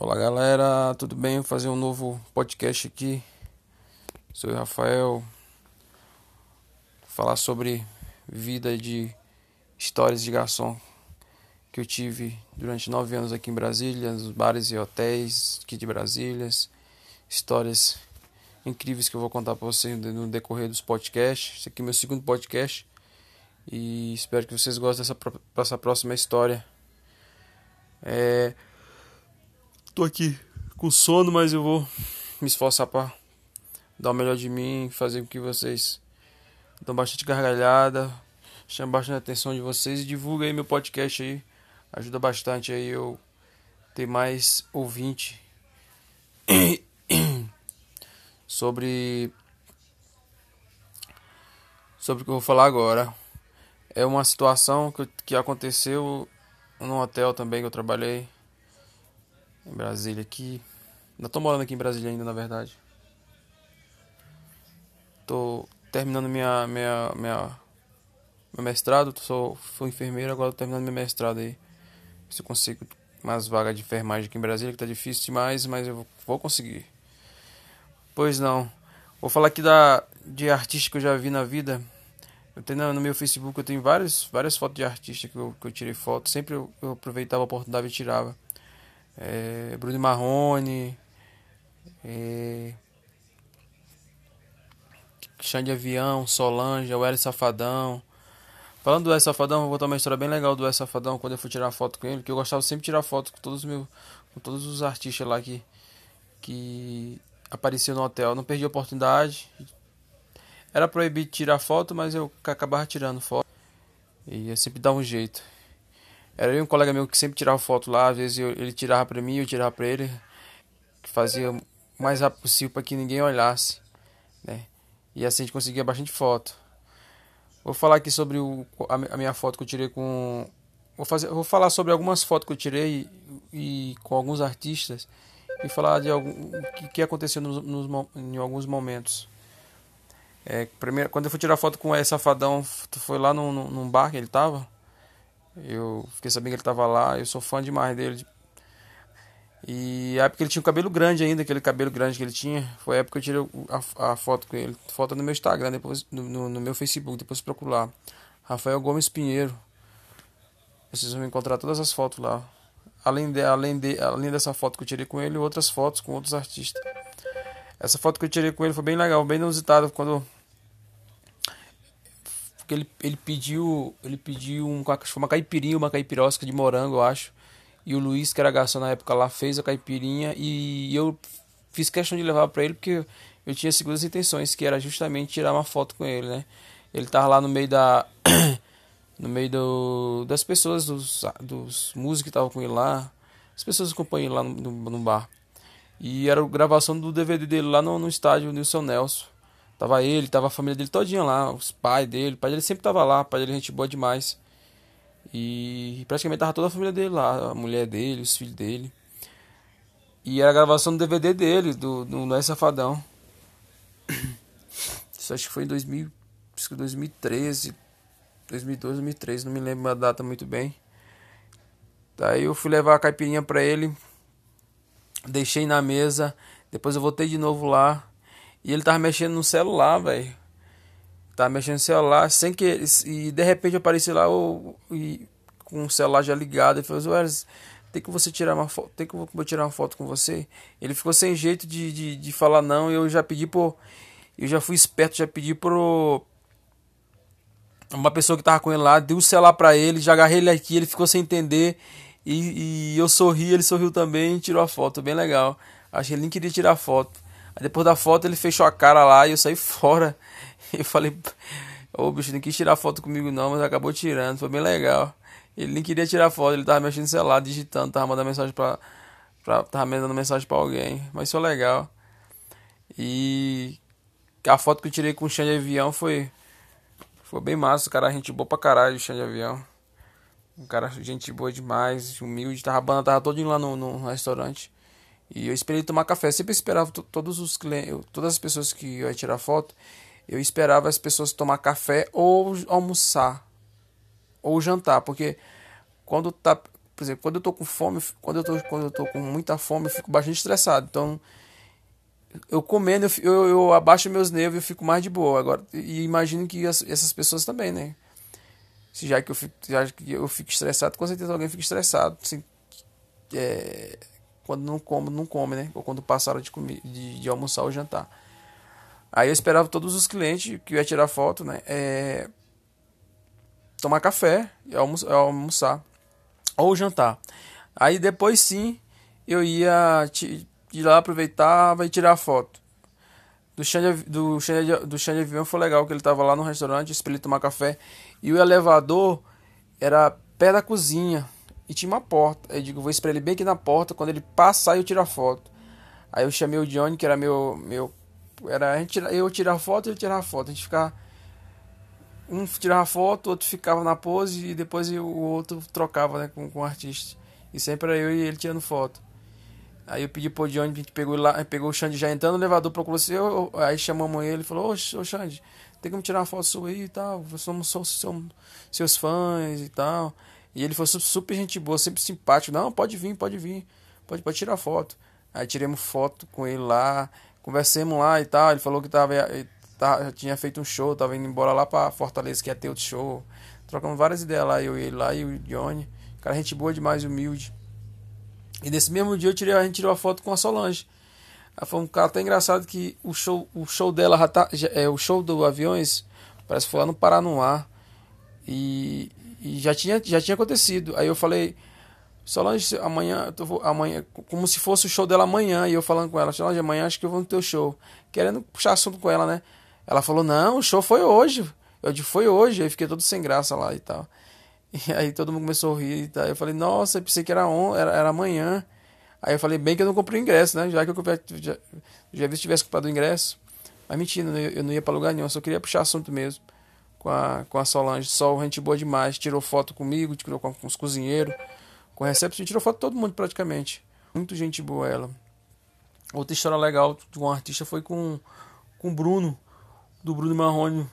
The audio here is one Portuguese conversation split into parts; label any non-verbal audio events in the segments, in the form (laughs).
Olá galera, tudo bem? Vou fazer um novo podcast aqui. Sou o Rafael. Falar sobre vida de histórias de garçom que eu tive durante nove anos aqui em Brasília, nos bares e hotéis aqui de Brasília. Histórias incríveis que eu vou contar para vocês no decorrer dos podcasts. Esse aqui é meu segundo podcast. E espero que vocês gostem dessa, dessa próxima história. É, Tô aqui com sono, mas eu vou me esforçar para dar o melhor de mim, fazer com que vocês dão bastante gargalhada, chame bastante a atenção de vocês e divulga aí meu podcast aí. Ajuda bastante aí eu ter mais ouvinte (coughs) sobre sobre o que eu vou falar agora. É uma situação que, que aconteceu num hotel também que eu trabalhei em Brasília aqui. Ainda tô morando aqui em Brasília ainda, na verdade. Tô terminando minha minha minha meu mestrado, sou sou enfermeiro, agora tô terminando meu mestrado aí. Se eu consigo umas vagas de enfermagem aqui em Brasília, que tá difícil demais, mas eu vou conseguir. Pois não. Vou falar aqui da de artista que eu já vi na vida. Eu tenho no meu Facebook eu tenho várias várias fotos de artista que eu, que eu tirei foto, sempre eu, eu aproveitava a oportunidade e tirava é, Bruno Marrone, é, Chão de Avião, Solange, o Hélio Safadão. Falando do Hélio Safadão, vou contar uma história bem legal do Hélio Safadão quando eu fui tirar foto com ele, que eu gostava sempre de tirar foto com todos os meus, com todos os artistas lá que que apareciam no hotel. Não perdi a oportunidade. Era proibido tirar foto, mas eu acabava tirando foto. E eu sempre dar um jeito. Era um colega meu que sempre tirava foto lá, às vezes eu, ele tirava para mim, eu tirava para ele, fazia o mais rápido possível para que ninguém olhasse, né? E assim a gente conseguia bastante foto. Vou falar aqui sobre o, a, minha foto que eu tirei com vou fazer vou falar sobre algumas fotos que eu tirei e, e com alguns artistas e falar de algum que, que aconteceu nos, nos, em alguns momentos. É, primeiro, quando eu fui tirar foto com esse safadão, foi lá num, num bar que ele tava. Eu fiquei sabendo que ele tava lá, eu sou fã demais dele. E a época ele tinha o cabelo grande ainda, aquele cabelo grande que ele tinha. Foi a época que eu tirei a, a foto com ele. Foto no meu Instagram, depois no, no, no meu Facebook, depois procurar. Rafael Gomes Pinheiro. Vocês vão encontrar todas as fotos lá. Além, de, além, de, além dessa foto que eu tirei com ele, outras fotos com outros artistas. Essa foto que eu tirei com ele foi bem legal, bem inusitada. Quando porque ele, ele pediu ele pediu um, uma caipirinha, uma caipirosca de morango, eu acho. E o Luiz, que era garçom na época lá, fez a caipirinha e eu fiz questão de levar para ele porque eu tinha segundas intenções, que era justamente tirar uma foto com ele, né? Ele tava lá no meio da (coughs) no meio do, das pessoas, dos, dos músicos que estavam com ele lá, as pessoas acompanham lá no, no, no, bar. E era a gravação do DVD dele lá no, no estádio Nilson Nelson. Tava ele, tava a família dele todinha lá, os pais dele, o pai dele sempre tava lá, o pai dele é gente boa demais. E praticamente tava toda a família dele lá, a mulher dele, os filhos dele. E era a gravação do DVD dele, do, do Não é Safadão. (coughs) Isso acho que foi em 2000, 2013, 2012, 2013, não me lembro a data muito bem. Daí eu fui levar a caipirinha pra ele, deixei na mesa, depois eu voltei de novo lá. E ele tava mexendo no celular, velho. Tava mexendo no celular sem que. E de repente eu apareci lá o, e, com o celular já ligado. Ele falou: Welles, tem que você tirar uma foto. Tem que eu tirar uma foto com você. Ele ficou sem jeito de, de, de falar não. E eu já pedi por. Eu já fui esperto, já pedi pro. Uma pessoa que tava com ele lá, dei o celular pra ele, já agarrei ele aqui, ele ficou sem entender. E, e eu sorri, ele sorriu também e tirou a foto, bem legal. Acho que ele nem queria tirar a foto. Aí depois da foto ele fechou a cara lá e eu saí (laughs) fora. Eu falei, ô oh, bicho, não quis tirar foto comigo não, mas acabou tirando, foi bem legal. Ele nem queria tirar foto, ele tava mexendo no celular, digitando, tava mandando mensagem pra, pra. Tava mandando mensagem pra alguém. Mas foi legal. E a foto que eu tirei com o chão de avião foi. Foi bem massa, o cara, gente boa pra caralho, o chão de avião. Um cara, gente boa demais, humilde. Tava, a banda tava todinho lá no, no restaurante. E eu esperei tomar café. Eu sempre esperava todos os clientes, todas as pessoas que iam tirar foto, eu esperava as pessoas tomar café ou almoçar ou jantar, porque quando tá por exemplo, quando eu tô com fome, quando eu tô, quando eu tô com muita fome, eu fico bastante estressado. Então, eu comendo, eu, eu, eu abaixo meus nervos e fico mais de boa. Agora, e imagino que as, essas pessoas também, né? Se já que eu fico, já que eu fico estressado, com certeza alguém fica estressado. Assim, é, quando não come, não come, né? Ou quando passaram de, comer, de, de almoçar ou jantar. Aí eu esperava todos os clientes que ia tirar foto, né? É, tomar café e almoçar. Ou jantar. Aí depois sim eu ia ir lá, aproveitava e tirar foto. Do chão de, do chão de, do chão de avião foi legal, que ele tava lá no restaurante, ele tomar café. E o elevador era pé da cozinha e tinha uma porta. Eu digo, vou esperar ele bem aqui na porta, quando ele passar eu tiro a foto. Aí eu chamei o Johnny, que era meu, meu era a gente, eu tirar foto e ele tirar foto. A gente ficava. Um tirava foto, outro ficava na pose e depois o outro trocava né, com, com o artista. E sempre era eu e ele tirando foto. Aí eu pedi pro Johnny, a gente pegou, lá, pegou o Xande já entrando no elevador, procurou assim, eu, aí chamamos ele e falou, ô Xande, tem como tirar uma foto sua aí e tal, somos, somos, somos seus fãs e tal. E ele foi super gente boa, sempre simpático, não, pode vir, pode vir, pode, pode tirar foto. Aí tiramos foto com ele lá, Conversemos lá e tal. Ele falou que tava, tava, tinha feito um show, tava indo embora lá pra Fortaleza, que ia ter outro show. Trocamos várias ideias lá, eu e ele lá e o Johnny. Cara, gente boa demais, humilde. E nesse mesmo dia eu tirei, a gente tirou a foto com a Solange. Ela foi um cara tão engraçado que o show, o show dela já tá, já, é, o show do Aviões parece que foi lá no Paranoá. E, e já, tinha, já tinha acontecido. Aí eu falei, Solange, amanhã, vou, amanhã, como se fosse o show dela amanhã, e eu falando com ela, Solange, amanhã acho que eu vou no teu show. Querendo puxar assunto com ela, né? Ela falou, não, o show foi hoje. Eu disse, foi hoje. Aí fiquei todo sem graça lá e tal. E (laughs) aí todo mundo começou a rir e tal. Eu falei, nossa, eu pensei que era, on, era, era amanhã. Aí eu falei, bem que eu não comprei o ingresso, né? Já que eu comprei, já, já vi se tivesse comprado o ingresso. Mas mentira, eu não ia pra lugar nenhum, eu só queria puxar assunto mesmo. Com a, com a Solange. Sol, gente boa demais. Tirou foto comigo, tirou com, com os cozinheiros com a Reception, tirou foto todo mundo praticamente. Muito gente boa ela. Outra história legal de um artista foi com com o Bruno, do Bruno Marrone.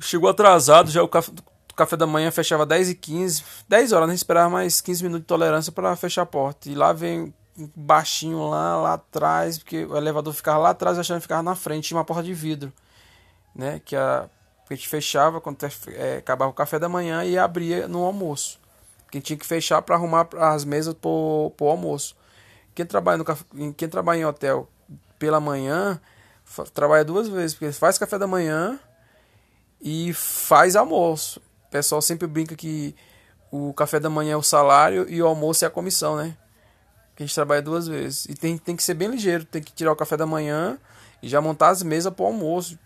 Chegou atrasado, já o café, o café da manhã fechava 10 e 15 10 horas, né? esperava mais 15 minutos de tolerância para fechar a porta. E lá vem baixinho lá, lá atrás, porque o elevador ficava lá atrás, achando que ficava na frente, tinha uma porta de vidro, né? Que a, que a gente fechava quando é, acabava o café da manhã e abria no almoço que tinha que fechar para arrumar as mesas para o almoço. Quem trabalha, no, quem trabalha em hotel pela manhã trabalha duas vezes, porque faz café da manhã e faz almoço. O pessoal sempre brinca que o café da manhã é o salário e o almoço é a comissão, né? Que a gente trabalha duas vezes. E tem, tem que ser bem ligeiro, tem que tirar o café da manhã e já montar as mesas para o almoço.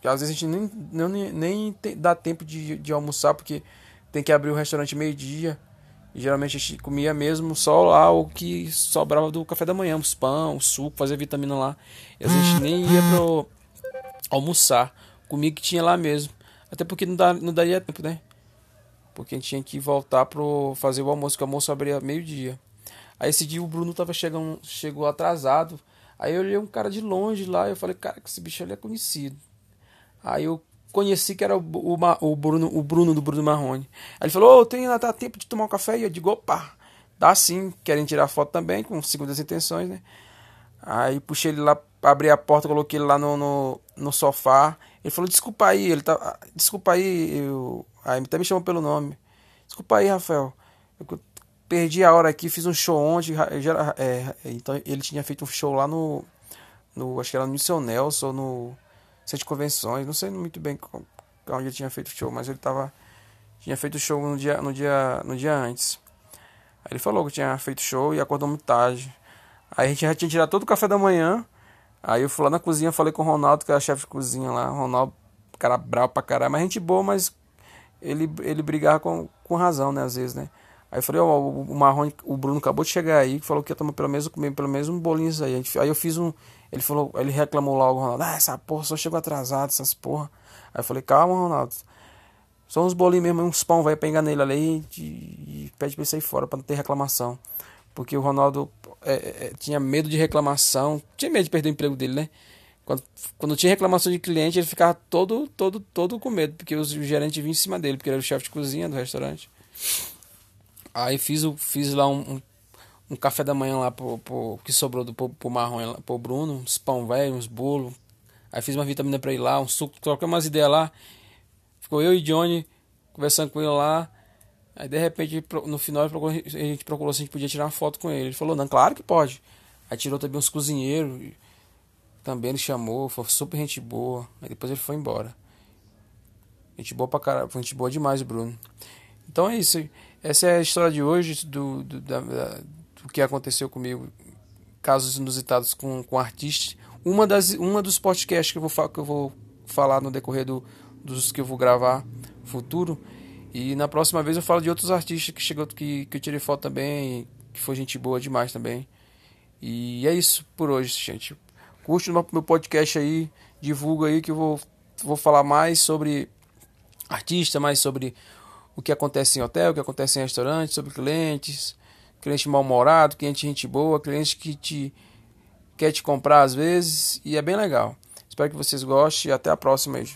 Que às vezes a gente nem, nem, nem dá tempo de, de almoçar, porque tem que abrir o restaurante meio-dia. Geralmente a gente comia mesmo só lá o que sobrava do café da manhã, os pão, o suco, fazer vitamina lá. E a gente nem ia pro almoçar. Comia que tinha lá mesmo. Até porque não, dá, não daria tempo, né? Porque a gente tinha que voltar pro fazer o almoço, que o almoço abria meio-dia. Aí esse dia o Bruno tava chegando, chegou atrasado. Aí eu olhei um cara de longe lá e eu falei, cara, que esse bicho ali é conhecido. Aí eu conheci que era o, o, o, Bruno, o Bruno do Bruno Marrone. Aí ele falou, ô, oh, tem ainda tá tempo de tomar um café? E eu digo, opa, dá sim, querem tirar foto também, com segundas intenções, né? Aí puxei ele lá, abri a porta, coloquei ele lá no, no, no sofá. Ele falou, desculpa aí, ele tá. Desculpa aí, eu. Aí até me chamou pelo nome. Desculpa aí, Rafael. Eu perdi a hora aqui, fiz um show ontem. É, então ele tinha feito um show lá no. no acho que era no Seu Nelson, no de convenções, não sei muito bem onde ele tinha feito show, mas ele tava tinha feito show no dia no dia no dia antes. Aí ele falou que tinha feito show e acordou muito tarde. Aí a gente já tinha tirado todo o café da manhã. Aí eu fui lá na cozinha, falei com o Ronaldo, que era chefe de cozinha lá. Ronaldo, cara bravo pra caralho, mas gente boa, mas ele, ele brigava com, com razão, né, às vezes, né. Aí eu falei, ó, oh, o Marrone, o Bruno acabou de chegar aí, falou que ia tomar pelo menos, comer pelo menos um bolinho aí. Aí eu fiz um, ele falou, ele reclamou logo, Ronaldo, ah, essa porra só chegou atrasado, essas porra. Aí eu falei, calma, Ronaldo. Só uns bolinhos mesmo, uns pão, vai pegar nele ali e, e pede pra ele sair fora, pra não ter reclamação. Porque o Ronaldo é, é, é, tinha medo de reclamação, tinha medo de perder o emprego dele, né? Quando, quando tinha reclamação de cliente, ele ficava todo, todo, todo com medo, porque os gerentes vinham em cima dele, porque ele era o chefe de cozinha do restaurante. Aí fiz, fiz lá um, um, café da manhã lá pro, pro, que sobrou do pro, pro Marrom, pro Bruno, uns pão velho, uns bolos. Aí fiz uma vitamina pra ir lá, um suco, troquei umas ideias lá. Ficou eu e Johnny conversando com ele lá. Aí de repente, no final, a gente procurou se a gente podia tirar uma foto com ele. Ele falou, não, claro que pode. Aí tirou também uns cozinheiros. Também ele chamou, foi super gente boa. Aí depois ele foi embora. Gente boa pra caralho, gente boa demais, Bruno. Então é isso. Essa é a história de hoje do, do, da, do que aconteceu comigo. Casos inusitados com, com artistas. Uma, das, uma dos podcasts que eu vou, que eu vou falar no decorrer do, dos que eu vou gravar futuro. E na próxima vez eu falo de outros artistas que chegou que, que eu tirei foto também, que foi gente boa demais também. E é isso por hoje, gente. Curte o meu podcast aí, divulga aí que eu vou, vou falar mais sobre artista, mais sobre o que acontece em hotel, o que acontece em restaurante, sobre clientes, cliente mal-humorado, cliente gente boa, cliente que te quer te comprar às vezes e é bem legal. Espero que vocês gostem e até a próxima aí.